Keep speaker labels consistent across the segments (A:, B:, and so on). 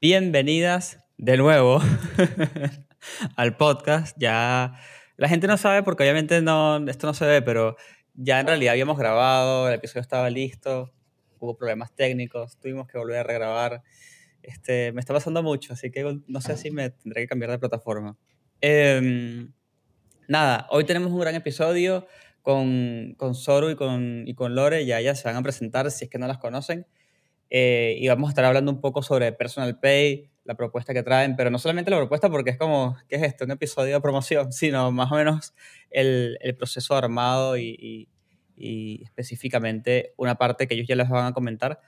A: Bienvenidas de nuevo al podcast. Ya la gente no sabe porque obviamente no, esto no se ve, pero ya en realidad habíamos grabado, el episodio estaba listo, hubo problemas técnicos, tuvimos que volver a regrabar. Este, me está pasando mucho, así que no sé si me tendré que cambiar de plataforma. Em, nada, hoy tenemos un gran episodio con, con Soru y con, y con Lore, ya ellas se van a presentar si es que no las conocen. Eh, y vamos a estar hablando un poco sobre Personal Pay, la propuesta que traen, pero no solamente la propuesta porque es como, ¿qué es esto? Un episodio de promoción, sino más o menos el, el proceso armado y, y, y, específicamente una parte que ellos ya les van a comentar.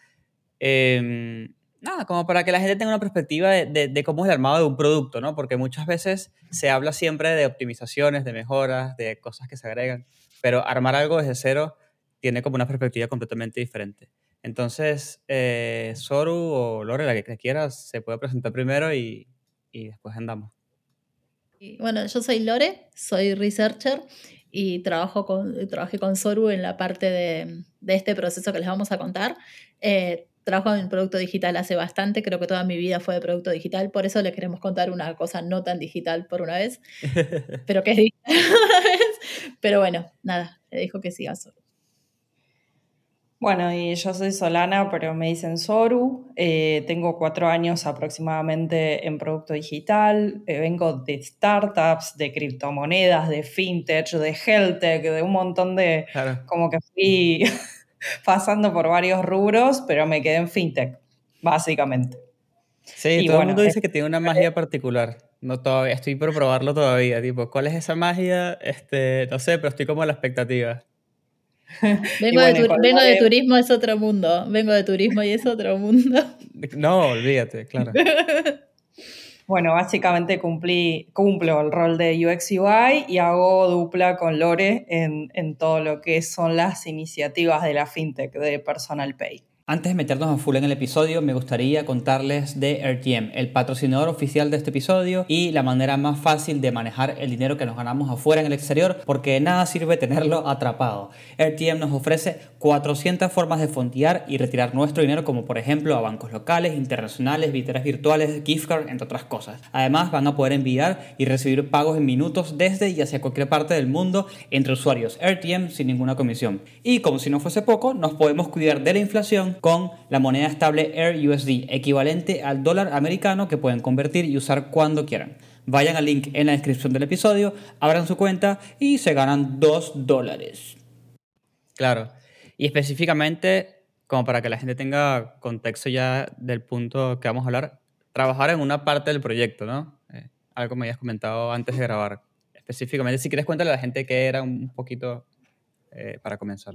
A: Eh, nada, como para que la gente tenga una perspectiva de, de, de, cómo es el armado de un producto, ¿no? Porque muchas veces se habla siempre de optimizaciones, de mejoras, de cosas que se agregan, pero armar algo desde cero tiene como una perspectiva completamente diferente. Entonces, eh, Soru o Lore, la que, quieras, se puede presentar primero y, y después andamos.
B: Bueno, yo soy Lore, soy researcher y trabajo con, trabajé con Soru en la parte de, de este proceso que les vamos a contar. Eh, trabajo en producto digital hace bastante, creo que toda mi vida fue de producto digital, por eso les queremos contar una cosa no tan digital por una vez, pero que es digital. Pero bueno, nada, le dijo que siga Soru.
C: Bueno, y yo soy Solana, pero me dicen Soru. Eh, tengo cuatro años aproximadamente en producto digital. Eh, vengo de startups, de criptomonedas, de fintech, de healthtech, de un montón de... Claro. Como que fui pasando por varios rubros, pero me quedé en fintech, básicamente.
A: Sí, y todo bueno, el mundo dice que tiene una magia particular. No todavía, estoy por probarlo todavía. Tipo, ¿cuál es esa magia? Este, no sé, pero estoy como a la expectativa.
B: Vengo, bueno, de, vengo de, turismo, es otro mundo. Vengo de turismo y es otro mundo.
A: No, olvídate, claro.
C: Bueno, básicamente cumplí, cumplo el rol de UX UI y hago dupla con Lore en, en todo lo que son las iniciativas de la fintech de Personal Pay.
A: Antes de meternos a full en el episodio, me gustaría contarles de RTM, el patrocinador oficial de este episodio y la manera más fácil de manejar el dinero que nos ganamos afuera en el exterior, porque nada sirve tenerlo atrapado. RTM nos ofrece 400 formas de fondear y retirar nuestro dinero, como por ejemplo a bancos locales, internacionales, billeteras virtuales, gift card, entre otras cosas. Además, van a poder enviar y recibir pagos en minutos desde y hacia cualquier parte del mundo entre usuarios RTM sin ninguna comisión. Y como si no fuese poco, nos podemos cuidar de la inflación con la moneda estable AirUSD, equivalente al dólar americano que pueden convertir y usar cuando quieran. Vayan al link en la descripción del episodio, abran su cuenta y se ganan 2 dólares. Claro, y específicamente, como para que la gente tenga contexto ya del punto que vamos a hablar, trabajar en una parte del proyecto, ¿no? Eh, algo me habías comentado antes de grabar. Específicamente, si quieres cuéntale a la gente qué era un poquito eh, para comenzar.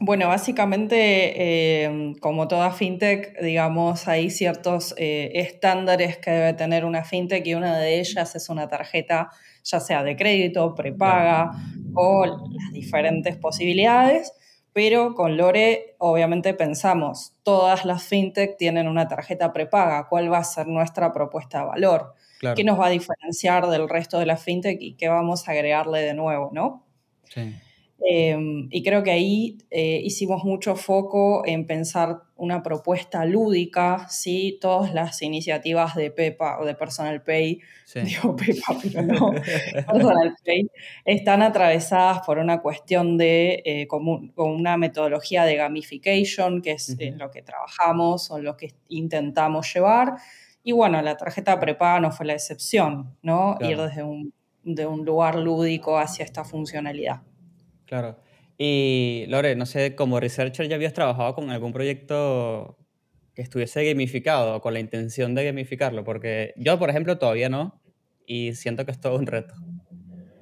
C: Bueno, básicamente, eh, como toda fintech, digamos, hay ciertos eh, estándares que debe tener una fintech y una de ellas es una tarjeta, ya sea de crédito, prepaga o las diferentes posibilidades. Pero con Lore, obviamente, pensamos, todas las fintech tienen una tarjeta prepaga. ¿Cuál va a ser nuestra propuesta de valor? Claro. ¿Qué nos va a diferenciar del resto de la fintech y qué vamos a agregarle de nuevo, no?
A: Sí.
C: Eh, y creo que ahí eh, hicimos mucho foco en pensar una propuesta lúdica, ¿sí? Todas las iniciativas de Pepa o de Personal Pay, sí. digo Pepa, pero no, Personal Pay, están atravesadas por una cuestión de, eh, como, una metodología de gamification, que es uh -huh. lo que trabajamos o lo que intentamos llevar. Y bueno, la tarjeta prepaga no fue la excepción, ¿no? Claro. Ir desde un, de un lugar lúdico hacia esta funcionalidad.
A: Claro. Y Lore, no sé, como researcher ya habías trabajado con algún proyecto que estuviese gamificado o con la intención de gamificarlo, porque yo, por ejemplo, todavía no y siento que es todo un reto.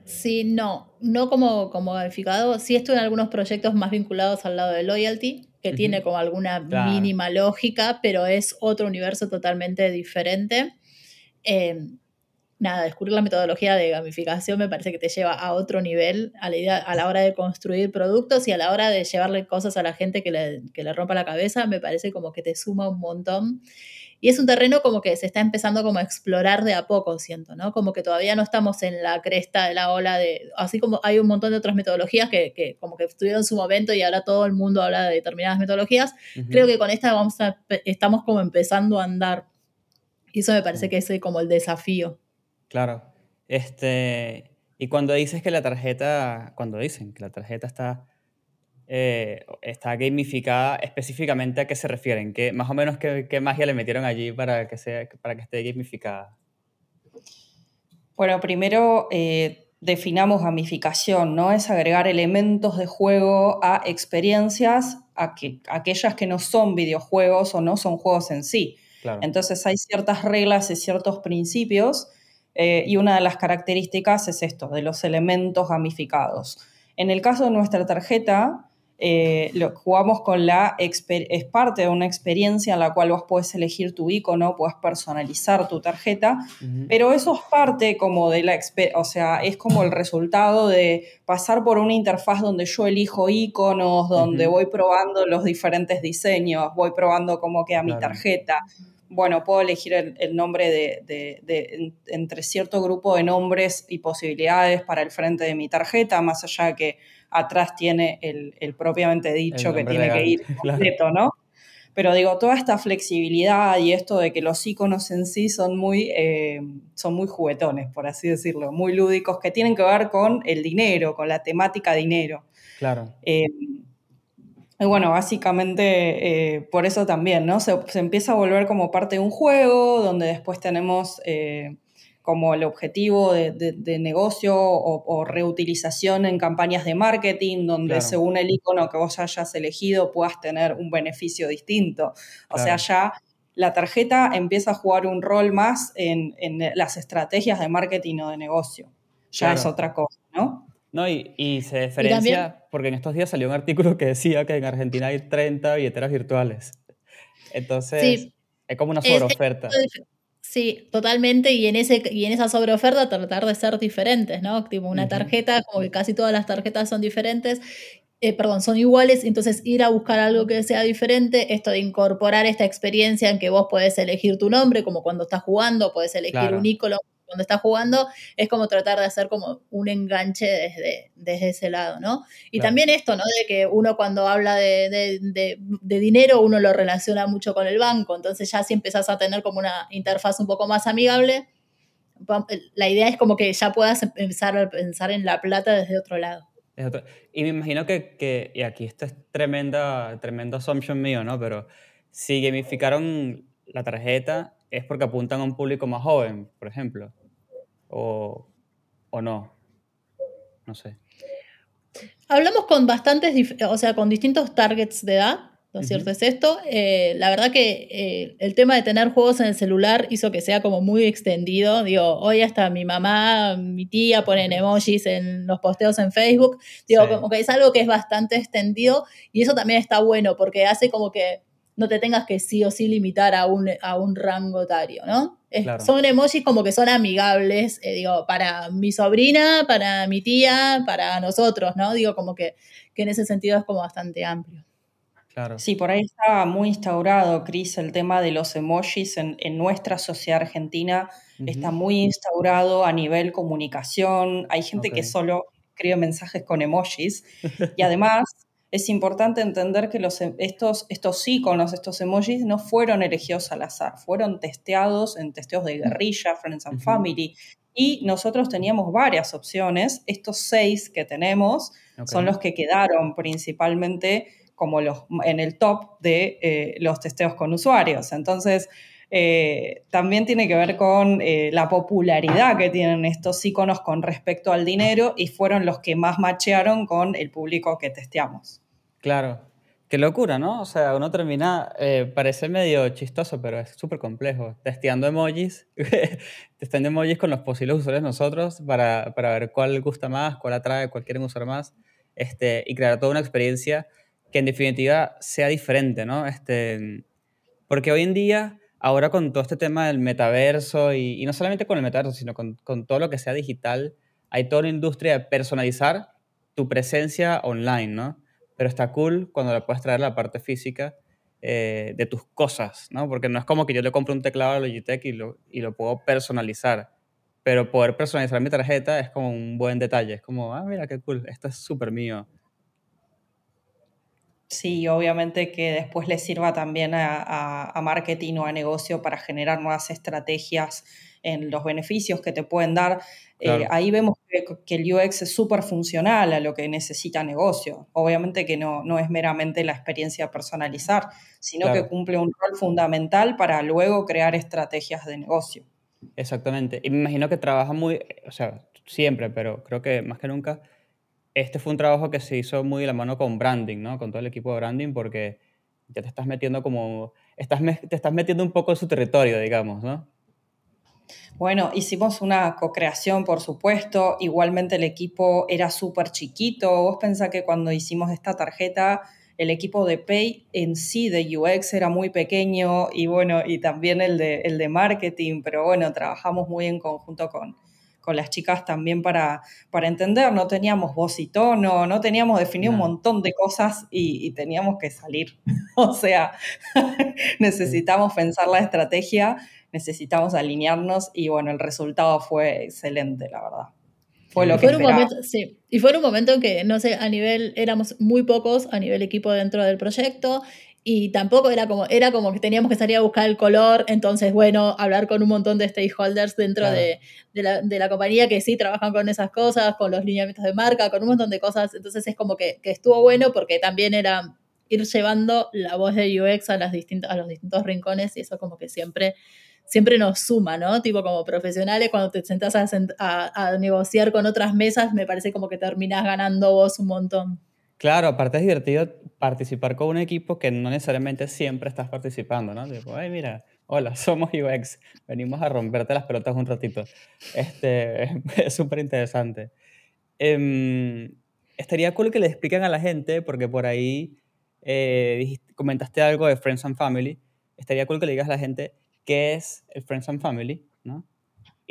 B: Sí, no, no como, como gamificado. Sí estoy en algunos proyectos más vinculados al lado de loyalty, que uh -huh. tiene como alguna claro. mínima lógica, pero es otro universo totalmente diferente. Eh, nada, descubrir la metodología de gamificación me parece que te lleva a otro nivel a la, idea, a la hora de construir productos y a la hora de llevarle cosas a la gente que le, que le rompa la cabeza, me parece como que te suma un montón. Y es un terreno como que se está empezando como a explorar de a poco, siento, ¿no? Como que todavía no estamos en la cresta de la ola de, así como hay un montón de otras metodologías que, que como que estuvieron en su momento y ahora todo el mundo habla de determinadas metodologías, creo que con esta vamos a, estamos como empezando a andar. Y eso me parece que es como el desafío.
A: Claro. Este, y cuando dices que la tarjeta, cuando dicen que la tarjeta está eh, está gamificada específicamente a qué se refieren, ¿Qué, más o menos qué, qué, magia le metieron allí para que, sea, para que esté gamificada.
C: Bueno, primero eh, definamos gamificación, ¿no? Es agregar elementos de juego a experiencias, a que, aquellas que no son videojuegos o no son juegos en sí. Entonces hay ciertas reglas y ciertos principios eh, y una de las características es esto, de los elementos gamificados. En el caso de nuestra tarjeta, eh, lo jugamos con la, es parte de una experiencia en la cual vos puedes elegir tu icono, puedes personalizar tu tarjeta, pero eso es parte como de la, o sea, es como el resultado de pasar por una interfaz donde yo elijo iconos, donde voy probando los diferentes diseños, voy probando cómo queda mi tarjeta. Bueno, puedo elegir el, nombre de, entre cierto grupo de nombres y posibilidades para el frente de mi tarjeta, más allá de que atrás tiene el, propiamente dicho que tiene que ir completo, ¿no? Pero digo, toda esta flexibilidad y esto de que los iconos en sí son muy, eh, son muy juguetones, por así decirlo, muy lúdicos, que tienen que ver con el dinero, con la temática dinero.
A: Claro.
C: Eh, y bueno, básicamente eh, por eso también, ¿no? Se, empieza a volver como parte de un juego, donde después tenemos como el objetivo de, negocio o, reutilización en campañas de marketing, donde según el icono que vos hayas elegido puedas tener un beneficio distinto. O sea, ya la tarjeta empieza a jugar un rol más en, las estrategias de marketing o de negocio. Ya es otra cosa, ¿no?
A: No, y, se diferencia porque en estos días salió un artículo que decía que en Argentina hay 30 billeteras virtuales. Entonces, es como una sobreoferta.
B: Sí, totalmente, y en, ese, y en esa sobreoferta tratar de ser diferentes, ¿no? Tipo una tarjeta, como que casi todas las tarjetas son diferentes, eh, perdón, son iguales, entonces ir a buscar algo que sea diferente, esto de incorporar esta experiencia en que vos podés elegir tu nombre, como cuando estás jugando, podés elegir un ícono cuando está jugando, es como tratar de hacer como un enganche desde, desde ese lado, ¿no? Y también esto, ¿no? De que uno cuando habla de, dinero, uno lo relaciona mucho con el banco, entonces ya si empezás a tener como una interfaz un poco más amigable, la idea es como que ya puedas empezar a pensar en la plata desde otro lado.
A: Y me imagino que, y aquí esto es tremenda, tremendo assumption mío, ¿no? Pero si gamificaron la tarjeta es porque apuntan a un público más joven, por ejemplo o, o no. No sé.
B: Hablamos con bastantes, o sea, con distintos targets de edad, ¿no es cierto? Es esto. Eh, la verdad que eh, el tema de tener juegos en el celular hizo que sea como muy extendido. Digo, hoy hasta mi mamá, mi tía ponen emojis en los posteos en Facebook. Digo, como que es algo que es bastante extendido y eso también está bueno porque hace como que no te tengas que sí o sí limitar a un, a un rango etario, ¿no? Son emojis como que son amigables, eh, digo, para mi sobrina, para mi tía, para nosotros, ¿no? Digo, como que, en ese sentido es como bastante amplio.
C: Claro. Sí, por ahí está muy instaurado, Cris, el tema de los emojis en, nuestra sociedad argentina. Está muy instaurado a nivel comunicación. Hay gente que solo escribe mensajes con emojis. y además, es importante entender que los, em, estos, estos iconos, estos emojis, no fueron elegidos al azar, fueron testeados en testeos de guerrilla, Friends and Family, y nosotros teníamos varias opciones. Estos seis que tenemos son los que quedaron principalmente como los, en el top de eh, los testeos con usuarios. Entonces, eh, también tiene que ver con eh, la popularidad que tienen estos iconos con respecto al dinero y fueron los que más machearon con el público que testeamos.
A: Claro, qué locura, ¿no? O sea, uno termina, eh, parece medio chistoso, pero es súper complejo, testeando emojis, testeando emojis con los posibles usuarios nosotros para, para, ver cuál gusta más, cuál atrae, cuál quieren usar más, este, y crear toda una experiencia que en definitiva sea diferente, ¿no? Este, porque hoy en día ahora con todo este tema del metaverso y, no solamente con el metaverso, sino con, todo lo que sea digital, hay toda una industria de personalizar tu presencia online, ¿no? Pero está cool cuando le puedes traer la parte física eh, de tus cosas, ¿no? Porque no es como que yo le compro un teclado a Logitech y lo, y lo puedo personalizar. Pero poder personalizar mi tarjeta es como un buen detalle. Es como, ah, mira qué cool, esto es súper mío.
C: Sí, obviamente que después le sirva también a, marketing o a negocio para generar nuevas estrategias en los beneficios que te pueden dar. Eh, ahí vemos que, el UX es súper funcional a lo que necesita negocio. Obviamente que no, no es meramente la experiencia personalizar, sino que cumple un rol fundamental para luego crear estrategias de negocio.
A: Exactamente. Y me imagino que trabaja muy, o sea, siempre, pero creo que más que nunca este fue un trabajo que se hizo muy de la mano con branding, ¿no? Con todo el equipo de branding, porque ya te estás metiendo como, te estás metiendo un poco en su territorio, digamos, ¿no?
C: Bueno, hicimos una co-creación, por supuesto. Igualmente el equipo era súper chiquito. Vos pensás que cuando hicimos esta tarjeta, el equipo de Pay en sí de UX era muy pequeño y bueno, y también el de, el de marketing, pero bueno, trabajamos muy en conjunto con, con las chicas también para, para entender, no teníamos voz y tono, no teníamos definido un montón de cosas y, teníamos que salir. o sea, necesitamos pensar la estrategia, necesitamos alinearnos y bueno, el resultado fue excelente, la verdad.
B: Fue lo que fue un momento, sí. Y fue un momento en que, no sé, a nivel, éramos muy pocos a nivel equipo dentro del proyecto y tampoco era como, era como que teníamos que salir a buscar el color, entonces, bueno, hablar con un montón de stakeholders dentro de, la, compañía que sí trabajan con esas cosas, con los lineamientos de marca, con un montón de cosas, entonces es como que, estuvo bueno porque también era ir llevando la voz de UX a, las distintas, a los distintos rincones y eso como que siempre, siempre nos suma, ¿no? Tipo como profesionales, cuando te sentas a, a negociar con otras mesas, me parece como que terminas ganando vos un montón.
A: Claro, aparte es divertido participar con un equipo que no necesariamente siempre estás participando, ¿no? Tipo, ay, mira, hola, somos UX, venimos a romperte las pelotas un ratito. Este, es súper interesante. Em, estaría cool que le expliquen a la gente, porque por ahí eh, comentaste algo de Friends and Family. Estaría cool que le digas a la gente qué es el Friends and Family, ¿no?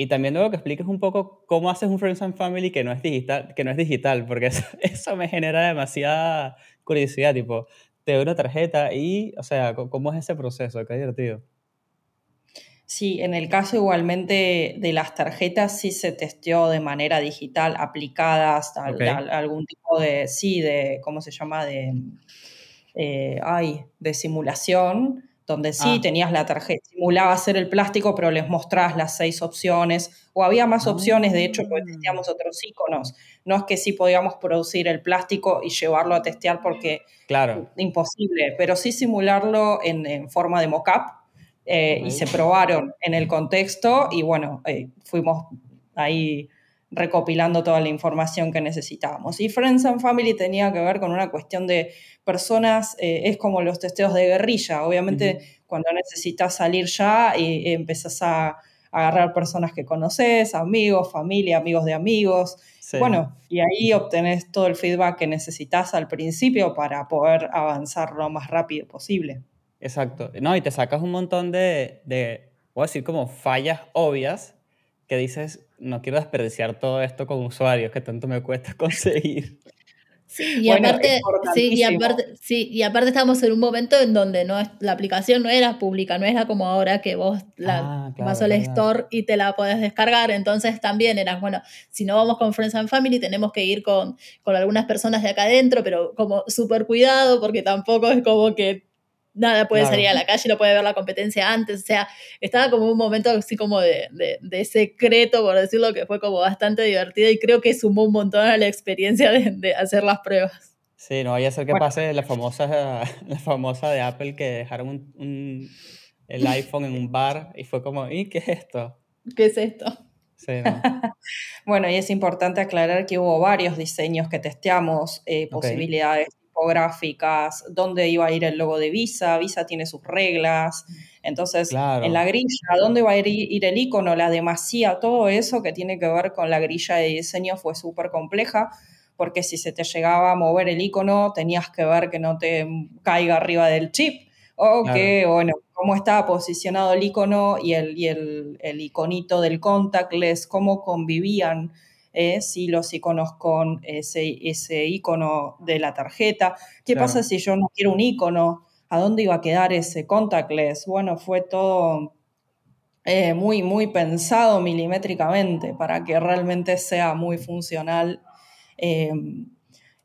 A: Y también luego que expliques un poco cómo haces un Friends and Family que no es digital, que no es digital porque eso, eso me genera demasiada curiosidad, tipo, te doy una tarjeta y, o sea, ¿cómo es ese proceso? Qué divertido.
C: Sí, en el caso igualmente de las tarjetas sí se testeó de manera digital, aplicadas a, algún tipo de, sí, de, ¿cómo se llama? De, eh, ay, de simulación donde sí ah. tenías la tarjeta, simulaba hacer el plástico, pero les mostrabas las seis opciones, o había más opciones, de hecho, porque testeamos otros iconos. No es que sí podíamos producir el plástico y llevarlo a testear porque
A: claro.
C: imposible, pero sí simularlo en, forma de mock-up eh, y se probaron en el contexto y bueno, eh, fuimos ahí recopilando toda la información que necesitábamos. Y Friends and Family tenía que ver con una cuestión de personas, eh, es como los testeos de guerrilla, obviamente cuando necesitas salir ya y empezás a agarrar personas que conoces, amigos, familia, amigos de amigos. Bueno, y ahí obtenés todo el feedback que necesitas al principio para poder avanzar lo más rápido posible.
A: Exacto. No, y te sacas un montón de, de, voy a decir, como fallas obvias que dices, no quiero desperdiciar todo esto con usuarios que tanto me cuesta conseguir.
B: Sí, y, aparte, sí, y aparte, sí, y aparte estamos en un momento en donde no la aplicación no era pública, no era como ahora que vos la ah, vas al store y te la podés descargar. Entonces también eras, bueno, si no vamos con Friends and Family, tenemos que ir con, con algunas personas de acá adentro, pero como súper cuidado, porque tampoco es como que nada puede salir a la calle, no puede ver la competencia antes, o sea, estaba como un momento así como de, de, secreto, por decirlo, que fue como bastante divertido y creo que sumó un montón a la experiencia de, hacer las pruebas.
A: Sí, no vaya a ser que pase la famosa, la famosa de Apple que dejaron un, el iPhone en un bar y fue como, ¿y qué es esto?
B: ¿Qué es esto?
A: Sí, no.
C: bueno, y es importante aclarar que hubo varios diseños que testeamos, eh, posibilidades gráficas, dónde iba a ir el logo de Visa, Visa tiene sus reglas, entonces en la grilla, dónde va a ir, el icono, la demasía, todo eso que tiene que ver con la grilla de diseño fue súper compleja, porque si se te llegaba a mover el icono tenías que ver que no te caiga arriba del chip, o que, bueno, cómo estaba posicionado el icono y el, y el, iconito del contactless, cómo convivían eh, si los iconos con ese, ese icono de la tarjeta. ¿Qué pasa si yo no quiero un icono? ¿A dónde iba a quedar ese contactless? Bueno, fue todo eh, muy, muy pensado milimétricamente para que realmente sea muy funcional. Eh,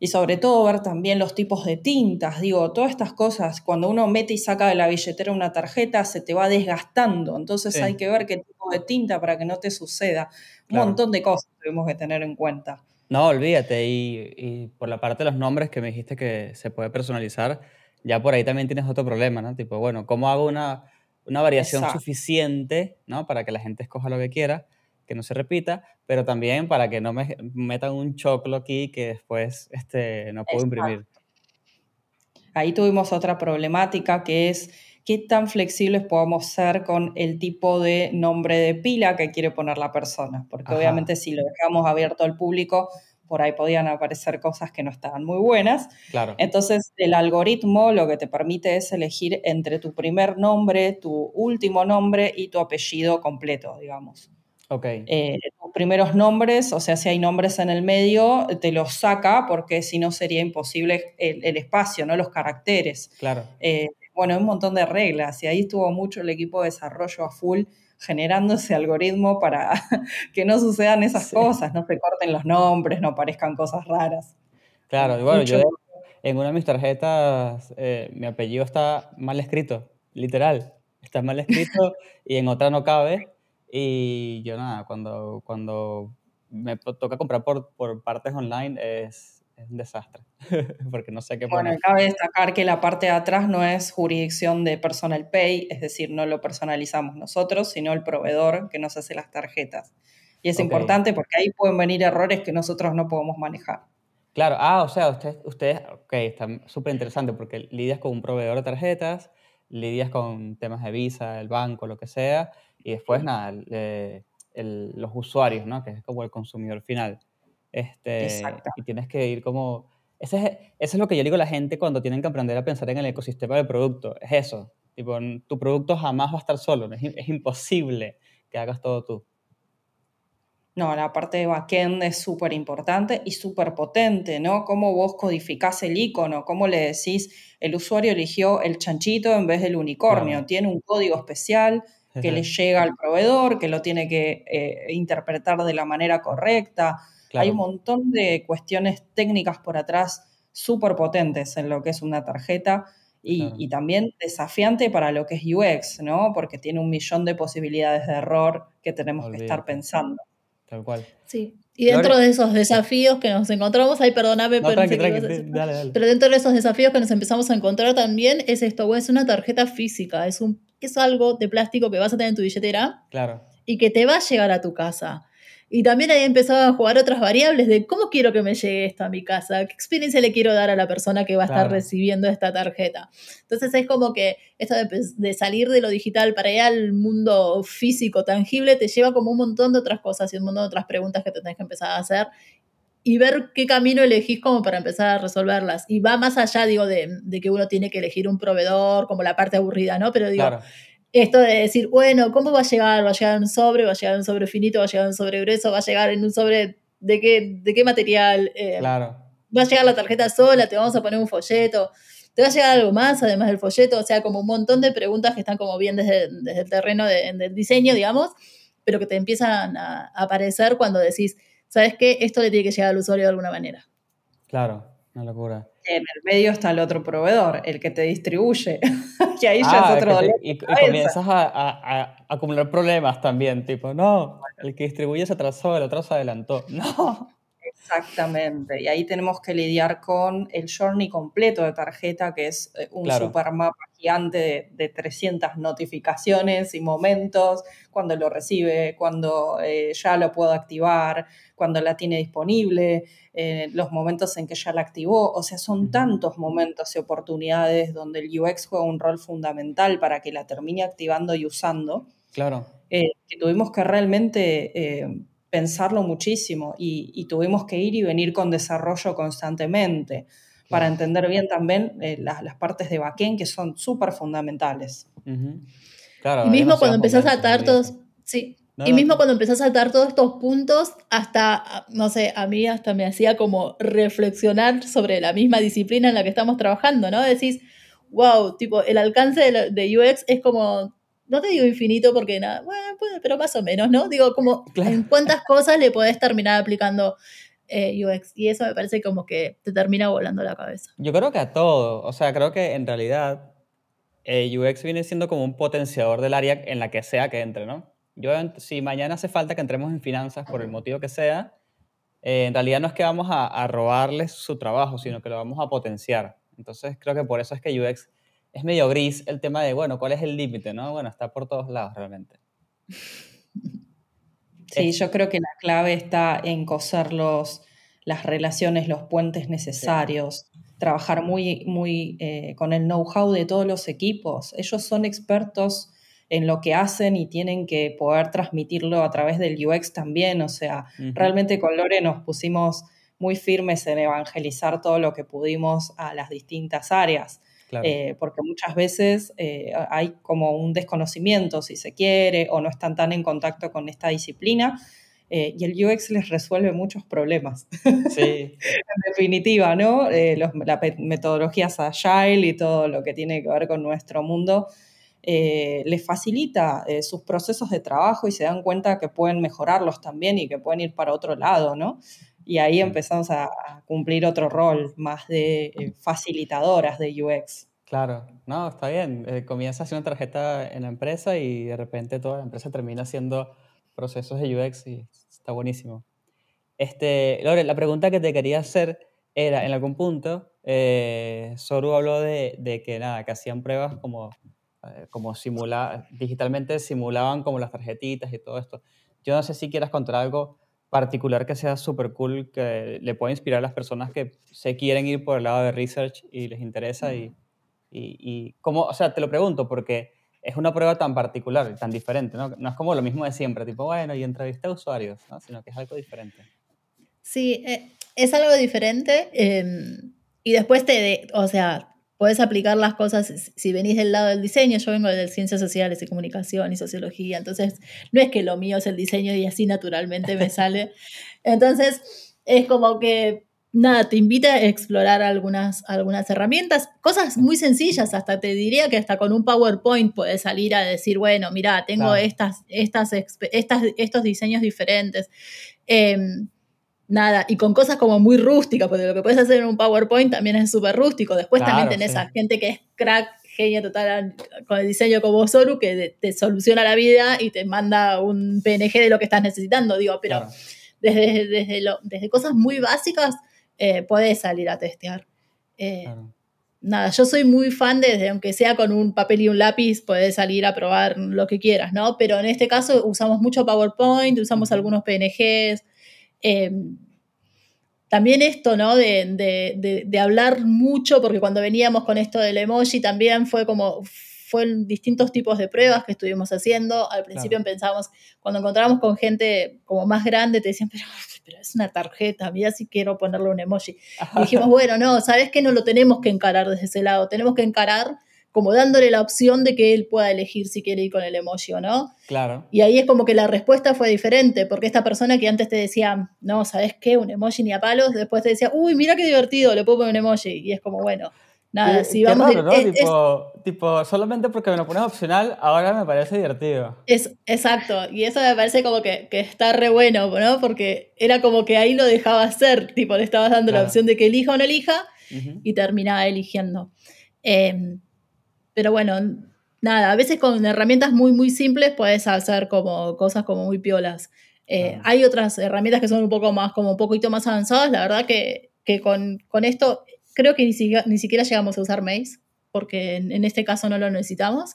C: y sobre todo ver también los tipos de tintas, digo, todas estas cosas, cuando uno mete y saca de la billetera una tarjeta, se te va desgastando, entonces hay que ver qué tipo de tinta para que no te suceda. Un montón de cosas tenemos que tener en cuenta.
A: No, olvídate, y, por la parte de los nombres que me dijiste que se puede personalizar, ya por ahí también tienes otro problema, ¿no? Tipo, bueno, ¿cómo hago una, una variación suficiente, ¿no? Para que la gente escoja lo que quiera? Que no se repita, pero también para que no me metan un choclo aquí que después este, no puedo imprimir.
C: Ahí tuvimos otra problemática que es qué tan flexibles podemos ser con el tipo de nombre de pila que quiere poner la persona, porque obviamente si lo dejamos abierto al público, por ahí podían aparecer cosas que no estaban muy buenas.
A: Claro.
C: Entonces, el algoritmo lo que te permite es elegir entre tu primer nombre, tu último nombre y tu apellido completo, digamos.
A: Okay.
C: Eh, los primeros nombres, o sea, si hay nombres en el medio, te los saca porque si no sería imposible el, espacio, ¿no? Los caracteres.
A: Claro.
C: Eh, bueno, un montón de reglas y ahí estuvo mucho el equipo de desarrollo a full generando ese algoritmo para que no sucedan esas cosas, no se corten los nombres, no aparezcan cosas raras.
A: Claro, y bueno, yo en una de mis tarjetas eh, mi apellido está mal escrito, literal, está mal escrito y en otra no cabe y yo nada, cuando, cuando me toca comprar por, por partes online es, es un desastre, porque no sé qué
C: Bueno, cabe destacar que la parte de atrás no es jurisdicción de Personal Pay, es decir, no lo personalizamos nosotros, sino el proveedor que nos hace las tarjetas. Y es importante porque ahí pueden venir errores que nosotros no podemos manejar.
A: Claro, ah, o sea, ustedes, ustedes ok, está súper interesante porque lidias con un proveedor de tarjetas, lidias con temas de visa, el banco, lo que sea, y después, nada, los usuarios, ¿no? Que es como el consumidor final. Este, y tienes que ir como... Ese es, eso es lo que yo digo a la gente cuando tienen que aprender a pensar en el ecosistema del producto. Es eso. Tipo, tu producto jamás va a estar solo. Es, es imposible que hagas todo tú.
C: No, la parte de backend es súper importante y súper potente, ¿no? Cómo vos codificás el icono, cómo le decís, el usuario eligió el chanchito en vez del unicornio, tiene un código especial, que le llega al proveedor, que lo tiene que eh, interpretar de la manera correcta. Hay un montón de cuestiones técnicas por atrás súper potentes en lo que es una tarjeta y, también desafiante para lo que es UX, ¿no? Porque tiene un millón de posibilidades de error que tenemos que estar pensando.
A: Tal cual.
B: Sí. Y dentro de esos desafíos que nos encontramos, ay, perdóname, pero, pero dentro de esos desafíos que nos empezamos a encontrar también es esto, es una tarjeta física, es un es algo de plástico que vas a tener en tu billetera
A: claro.
B: y que te va a llegar a tu casa. Y también ahí empezado a jugar otras variables de cómo quiero que me llegue esto a mi casa, qué experiencia le quiero dar a la persona que va a estar recibiendo esta tarjeta. Entonces es como que esto de, salir de lo digital para ir al mundo físico, tangible, te lleva como un montón de otras cosas y un montón de otras preguntas que te tenés que empezar a hacer y ver qué camino elegís como para empezar a resolverlas. Y va más allá, digo, de, que uno tiene que elegir un proveedor, como la parte aburrida, ¿no? Pero digo, esto de decir, bueno, ¿cómo va a llegar? ¿Va a llegar en un sobre? ¿Va a llegar en un sobre finito? ¿Va a llegar en un sobre grueso? ¿Va a llegar en un sobre de qué, de qué material?
A: Eh, claro.
B: ¿Va a llegar la tarjeta sola? ¿Te vamos a poner un folleto? ¿Te va a llegar algo más además del folleto? O sea, como un montón de preguntas que están como bien desde, el terreno del diseño, digamos, pero que te empiezan a aparecer cuando decís, ¿sabes qué? Esto le tiene que llegar al usuario de alguna manera.
A: Claro, una locura.
C: En el medio está el otro proveedor, el que te distribuye, que ahí ya es ah, otro
A: y, comienzas a, acumular problemas también, tipo, no, el que distribuye se atrasó, el otro se adelantó. No.
C: Exactamente, y ahí tenemos que lidiar con el journey completo de tarjeta, que es eh, un super mapa gigante de, 300 notificaciones y momentos, cuando lo recibe, cuando eh, ya lo puedo activar, cuando la tiene disponible, eh, los momentos en que ya la activó, o sea, son tantos momentos y oportunidades donde el UX juega un rol fundamental para que la termine activando y usando.
A: Claro.
C: que tuvimos que realmente pensarlo muchísimo y, tuvimos que ir y venir con desarrollo constantemente. para entender bien también eh, las, partes de backend que son súper fundamentales.
B: claro, y mismo cuando empezás a saltar todos, sí, y mismo cuando empezás a saltar todos estos puntos, hasta, no sé, a mí hasta me hacía como reflexionar sobre la misma disciplina en la que estamos trabajando, ¿no? Decís, wow, tipo, el alcance de, UX es como, no te digo infinito porque nada, bueno, pero más o menos, ¿no? Digo, como en cuántas cosas le podés terminar aplicando eh, UX. Y eso me parece como que te termina volando la cabeza.
A: Yo creo que a todo. O sea, creo que en realidad eh, UX viene siendo como un potenciador del área en la que sea que entre, ¿no? Yo, si mañana hace falta que entremos en finanzas por el motivo que sea, eh, en realidad no es que vamos a, a, robarles su trabajo, sino que lo vamos a potenciar. Entonces creo que por eso es que UX es medio gris el tema de, bueno, ¿cuál es el límite? ¿no? Bueno, está por todos lados realmente.
C: Sí, yo creo que la clave está en coser los, las relaciones, los puentes necesarios, trabajar muy, muy eh, con el know-how de todos los equipos. Ellos son expertos en lo que hacen y tienen que poder transmitirlo a través del UX también. O sea, realmente con Lore nos pusimos muy firmes en evangelizar todo lo que pudimos a las distintas áreas. Eh, porque muchas veces eh, hay como un desconocimiento, si se quiere, o no están tan en contacto con esta disciplina. Eh, y el UX les resuelve muchos problemas. Sí. en definitiva, ¿no? las metodologías agile y todo lo que tiene que ver con nuestro mundo les facilita sus procesos de trabajo y se dan cuenta que pueden mejorarlos también y que pueden ir para otro lado, ¿no? Y ahí empezamos a, cumplir otro rol más de eh, facilitadoras de UX.
A: Claro, no, está bien. Eh, comienza haciendo una tarjeta en la empresa y de repente toda la empresa termina haciendo procesos de UX y está buenísimo. Este, Lore, la pregunta que te quería hacer era, en algún punto, eh, Soru habló de, de, que nada, que hacían pruebas como, eh, como simula, digitalmente simulaban como las tarjetitas y todo esto. Yo no sé si quieras contar algo particular que sea súper cool, que le pueda inspirar a las personas que se quieren ir por el lado de research y les interesa y, y, y cómo, o sea, te lo pregunto porque es una prueba tan particular tan diferente, ¿no? No es como lo mismo de siempre, tipo, bueno, y entrevisté a usuarios, ¿no? Sino que es algo diferente.
B: Sí, eh, es algo diferente em, y después te, o sea, Puedes aplicar las cosas, si venís del lado del diseño, yo vengo de ciencias sociales y comunicación y sociología, entonces no es que lo mío es el diseño y así naturalmente me sale. Entonces es como que, nada, te invita a explorar algunas, algunas herramientas, cosas muy sencillas, hasta te diría que hasta con un PowerPoint puedes salir a decir, bueno, mira, tengo estas, estas, estas, estos diseños diferentes. Em, nada, y con cosas como muy rústicas, porque lo que puedes hacer en un PowerPoint también es súper rústico. Después también tenés a gente que es crack, genio total con el diseño como Soru, que te soluciona la vida y te manda un PNG de lo que estás necesitando, digo, pero desde, desde, lo, desde cosas muy básicas eh, puedes salir a testear. Eh, nada, yo soy muy fan de, aunque sea con un papel y un lápiz, puedes salir a probar lo que quieras, ¿no? Pero en este caso usamos mucho PowerPoint, usamos algunos PNGs, Em, también esto, ¿no? De, hablar mucho, porque cuando veníamos con esto del emoji también fue como, fueron distintos tipos de pruebas que estuvimos haciendo. Al principio pensábamos, cuando encontramos con gente como más grande, te decían, pero, pero es una tarjeta, mira si quiero ponerle un emoji. Y dijimos, bueno, no, ¿sabes qué? No lo tenemos que encarar desde ese lado, tenemos que encarar como dándole la opción de que él pueda elegir si quiere ir con el emoji o no.
A: Claro.
B: Y ahí es como que la respuesta fue diferente, porque esta persona que antes te decía, no, ¿sabes qué? Un emoji ni a palos, después te decía, uy, mira qué divertido, le puedo poner un emoji. Y es como, bueno, nada, si vamos...
A: ¿no? tipo, solamente porque me lo pones opcional, ahora me parece divertido.
B: Es, exacto, y eso me parece como que, está re bueno, ¿no? Porque era como que ahí lo dejaba hacer, tipo, le estabas dando la opción de que elija o no elija, y terminaba eligiendo. Eh, pero bueno, nada, a veces con herramientas muy, muy simples puedes hacer como cosas como muy piolas. Eh, hay otras herramientas que son un poco más, como un poquito más avanzadas. La verdad que, que con, con, esto creo que ni, siquiera, ni siquiera llegamos a usar Maze, porque en, este caso no lo necesitamos.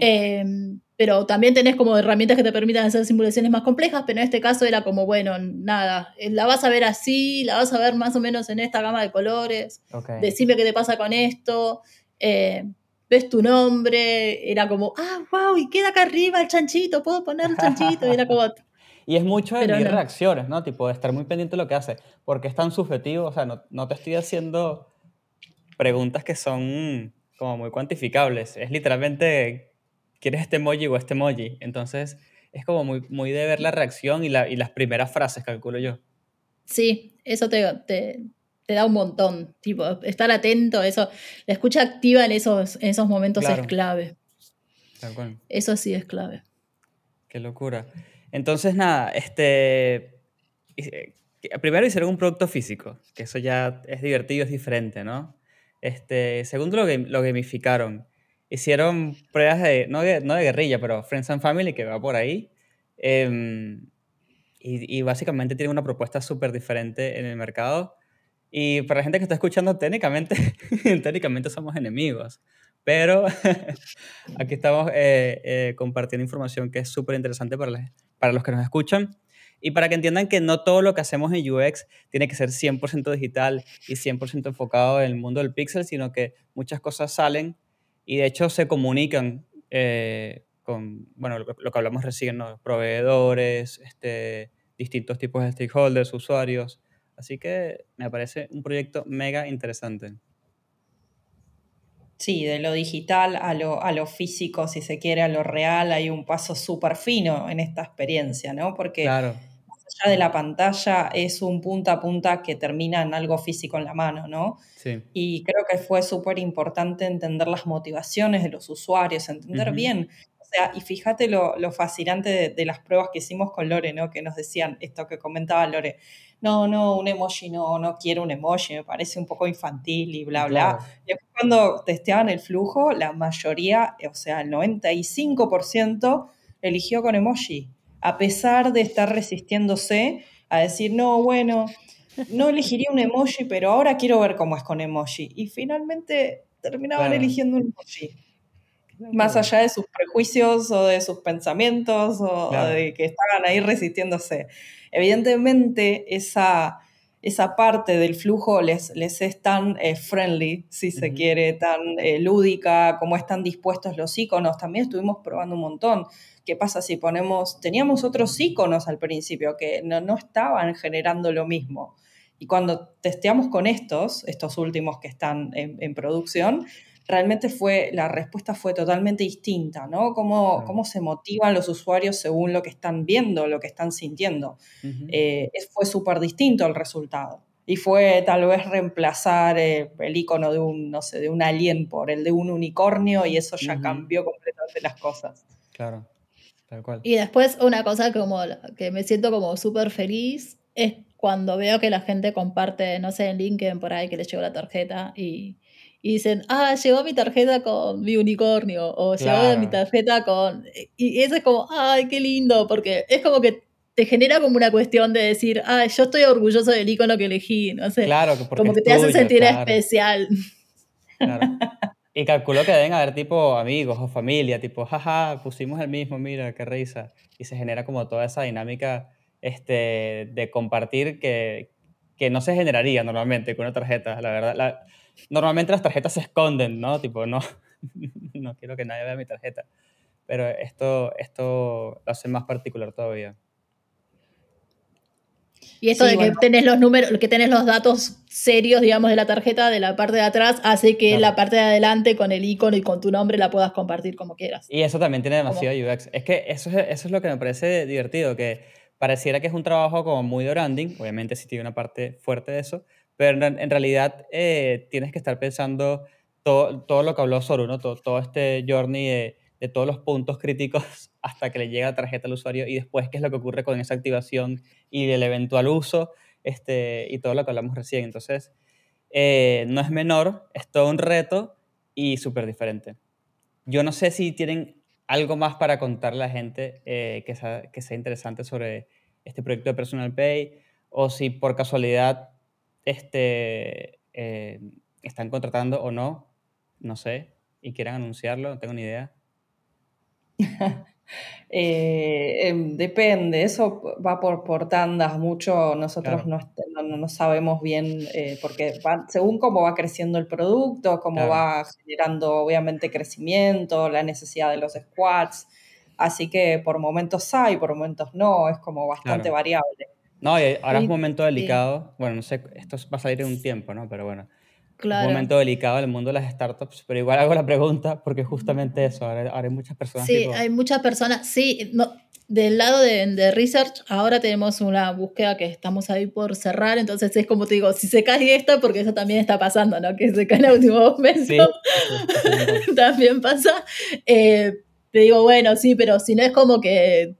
B: Em, pero también tenés como herramientas que te permitan hacer simulaciones más complejas, pero en este caso era como, bueno, nada, eh, la vas a ver así, la vas a ver más o menos en esta gama de colores, decime qué te pasa con esto. Eh, ves tu nombre, era como, ah, wow, y queda acá arriba el chanchito, puedo poner un chanchito, y era como...
A: Y es mucho de mis reacciones, ¿no? Tipo, de estar muy pendiente de lo que hace, porque es tan subjetivo, o sea, no, no te estoy haciendo preguntas que son como muy cuantificables. Es literalmente, ¿quieres este emoji o este emoji? Entonces, es como muy, muy de ver la reacción y, la, y las primeras frases, calculo yo.
B: Sí, eso te, te, te, da un montón. Tipo, estar atento, eso. La escucha activa en esos, en esos momentos es clave. Eso sí es clave.
A: Qué locura. Entonces, nada, este. Eh, primero hicieron un producto físico, que eso ya es divertido, es diferente, ¿no? Este, segundo, lo, lo gamificaron. Hicieron pruebas de no, de, no de guerrilla, pero Friends and Family, que va por ahí. Em, y, y, básicamente tienen una propuesta súper diferente en el mercado. Y para la gente que está escuchando, técnicamente, técnicamente somos enemigos. Pero aquí estamos eh, eh, compartiendo información que es súper interesante para, para los que nos escuchan y para que entiendan que no todo lo que hacemos en UX tiene que ser 100% digital y 100% enfocado en el mundo del pixel, sino que muchas cosas salen y de hecho se comunican eh, con, bueno, lo, que hablamos recién, ¿no? proveedores, este, distintos tipos de stakeholders, usuarios. Así que me parece un proyecto mega interesante.
C: Sí, de lo digital a lo, a lo físico, si se quiere, a lo real, hay un paso súper fino en esta experiencia, ¿no? Porque más allá de la pantalla es un punta a punta que termina en algo físico en la mano, ¿no? Sí. Y creo que fue súper importante entender las motivaciones de los usuarios, entender bien sea, y fíjate lo, fascinante de, las pruebas que hicimos con Lore, ¿no? Que nos decían esto que comentaba Lore. No, no, un emoji no, no quiero un emoji, me parece un poco infantil y bla, bla. Y cuando testeaban el flujo, la mayoría, o sea, el 95% eligió con emoji, a pesar de estar resistiéndose a decir, no, bueno, no elegiría un emoji, pero ahora quiero ver cómo es con emoji. Y finalmente terminaban eligiendo un emoji más allá de sus prejuicios o de sus pensamientos o de que estaban ahí resistiéndose. Evidentemente, esa, esa parte del flujo les, les es tan eh, friendly, si se quiere, tan eh, lúdica, como están dispuestos los iconos. También estuvimos probando un montón. ¿Qué pasa si ponemos, teníamos otros iconos al principio que no, no estaban generando lo mismo? Y cuando testeamos con estos, estos últimos que están en, en producción, realmente fue, la respuesta fue totalmente distinta, ¿no? Cómo, cómo se motivan los usuarios según lo que están viendo, lo que están sintiendo. Eh, fue súper distinto el resultado. Y fue tal vez reemplazar eh, el icono de un, no sé, de un alien por el de un unicornio y eso ya cambió completamente las cosas.
A: Claro, tal cual.
B: Y después una cosa como que me siento como súper feliz es cuando veo que la gente comparte, no sé, en LinkedIn por ahí que le llegó la tarjeta y, y dicen, ah, llegó mi tarjeta con mi unicornio, o llegó mi tarjeta con... Y eso es como, ay, qué lindo, porque es como que te genera como una cuestión de decir, ah, yo estoy orgulloso del icono que elegí, no sé.
A: Claro,
B: como que te hace sentir especial.
A: Claro. Y calculo que deben haber tipo amigos o familia, tipo, jaja, pusimos el mismo, mira, qué risa. Y se genera como toda esa dinámica este, de compartir que, que no se generaría normalmente con una tarjeta, la verdad. La, Normalmente las tarjetas se esconden, ¿no? Tipo, no, no quiero que nadie vea mi tarjeta. Pero esto, esto lo hace más particular todavía.
B: Y esto de que tenés los números, que tenés los datos serios, digamos, de la tarjeta de la parte de atrás, hace que la parte de adelante con el icono y con tu nombre la puedas compartir como quieras.
A: Y eso también tiene demasiado UX. Es que eso es, eso es lo que me parece divertido, que pareciera que es un trabajo como muy de branding, obviamente sí tiene una parte fuerte de eso, pero en, realidad eh, tienes que estar pensando todo, todo, lo que habló Soru, ¿no? todo, todo este journey de, de, todos los puntos críticos hasta que le llega la tarjeta al usuario y después qué es lo que ocurre con esa activación y el eventual uso este, y todo lo que hablamos recién. Entonces, eh, no es menor, es todo un reto y súper diferente. Yo no sé si tienen algo más para contarle a la gente eh, que, sea, que sea interesante sobre este proyecto de Personal Pay o si por casualidad este, eh, están contratando o no, no sé, y quieran anunciarlo, no tengo ni idea.
C: Eh, em, depende, eso va por, por tandas, mucho nosotros no, no, sabemos bien, eh, porque según cómo va creciendo el producto, cómo va generando obviamente crecimiento, la necesidad de los squads, así que por momentos hay, por momentos no, es como bastante variable.
A: No, y ahora es un momento delicado. Bueno, no sé, esto va a salir en un tiempo, ¿no? Pero bueno. un momento delicado en el mundo de las startups, pero igual hago la pregunta porque justamente eso, ahora, hay muchas personas.
B: Sí, hay muchas personas, sí, no, del lado de, de, research, ahora tenemos una búsqueda que estamos ahí por cerrar, entonces es como te digo, si se cae esta, porque eso también está pasando, ¿no? Que se cae en el último momento, sí, también pasa. Eh, te digo, bueno, sí, pero si no es como que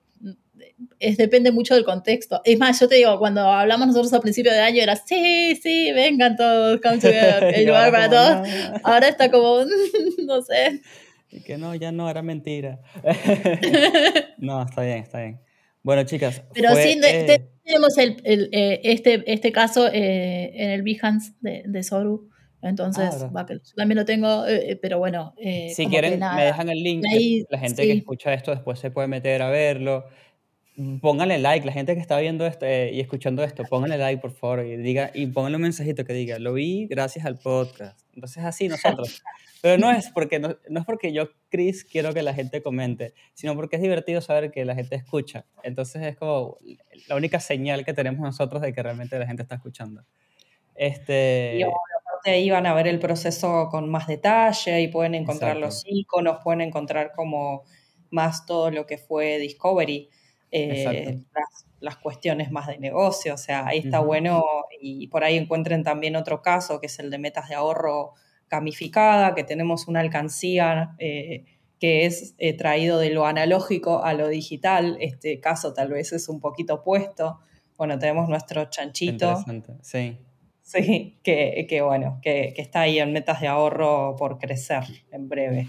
B: es, depende mucho del contexto. Es más, yo te digo, cuando hablamos nosotros al principio de año era, sí, sí, vengan todos, come together, el lugar para todos. Ahora está como, no sé.
A: Y que no, ya no, era mentira. no, está bien, está bien. Bueno, chicas.
B: Pero sí, eh, tenemos el, el, eh, este, este caso eh, en el Behance de, de Soru. Entonces, ah, también lo tengo, pero bueno.
A: si quieren, me dejan el link. la gente que escucha esto después se puede meter a verlo pónganle like, la gente que está viendo esto eh, y escuchando esto, pónganle like por favor y diga y pónganle un mensajito que diga, lo vi gracias al podcast. Entonces así nosotros. Pero no es porque no, es porque yo Chris quiero que la gente comente, sino porque es divertido saber que la gente escucha. Entonces es como la única señal que tenemos nosotros de que realmente la gente está escuchando. Este
C: y aparte ahí van a ver el proceso con más detalle y pueden encontrar los iconos, pueden encontrar como más todo lo que fue Discovery eh, las, cuestiones más de negocio. O sea, ahí está bueno y por ahí encuentren también otro caso que es el de metas de ahorro gamificada, que tenemos una alcancía eh, que es eh, traído de lo analógico a lo digital. Este caso tal vez es un poquito opuesto. Bueno, tenemos nuestro chanchito.
A: Sí.
C: Sí, que, que bueno, que, que, está ahí en metas de ahorro por crecer en breve.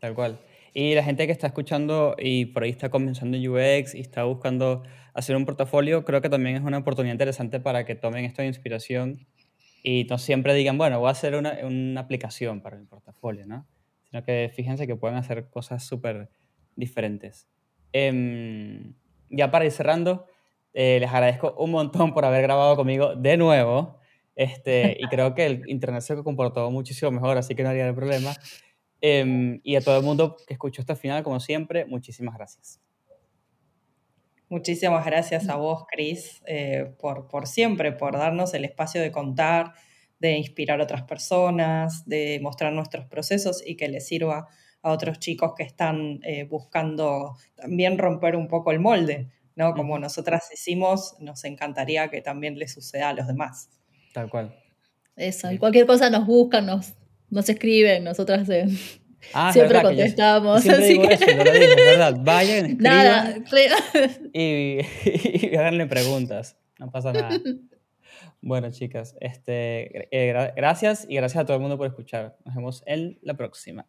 A: Tal cual. Y la gente que está escuchando y por ahí está comenzando en UX y está buscando hacer un portafolio, creo que también es una oportunidad interesante para que tomen esto de inspiración y no siempre digan, bueno, voy a hacer una, una aplicación para el portafolio, ¿no? Sino que fíjense que pueden hacer cosas súper diferentes. Eh, ya para ir cerrando, eh, les agradezco un montón por haber grabado conmigo de nuevo. Este, y creo que el internet se comportó muchísimo mejor, así que no haría el problema. Em, y a todo el mundo que escuchó hasta el final, como siempre, muchísimas gracias.
C: Muchísimas gracias a vos, Cris, eh, por, por siempre, por darnos el espacio de contar, de inspirar a otras personas, de mostrar nuestros procesos y que les sirva a otros chicos que están eh, buscando también romper un poco el molde, ¿no? Como nosotras hicimos, nos encantaría que también les suceda a los demás.
A: Tal cual.
B: Eso, y cualquier cosa nos buscan, nos, nos escriben, nosotras eh, ah, siempre contestamos.
A: Siempre digo eso, lo digo, ¿verdad? Vayan, escriban nada, y, y, háganle preguntas, no pasa nada. Bueno, chicas, este, eh, gracias y gracias a todo el mundo por escuchar. Nos vemos en la próxima.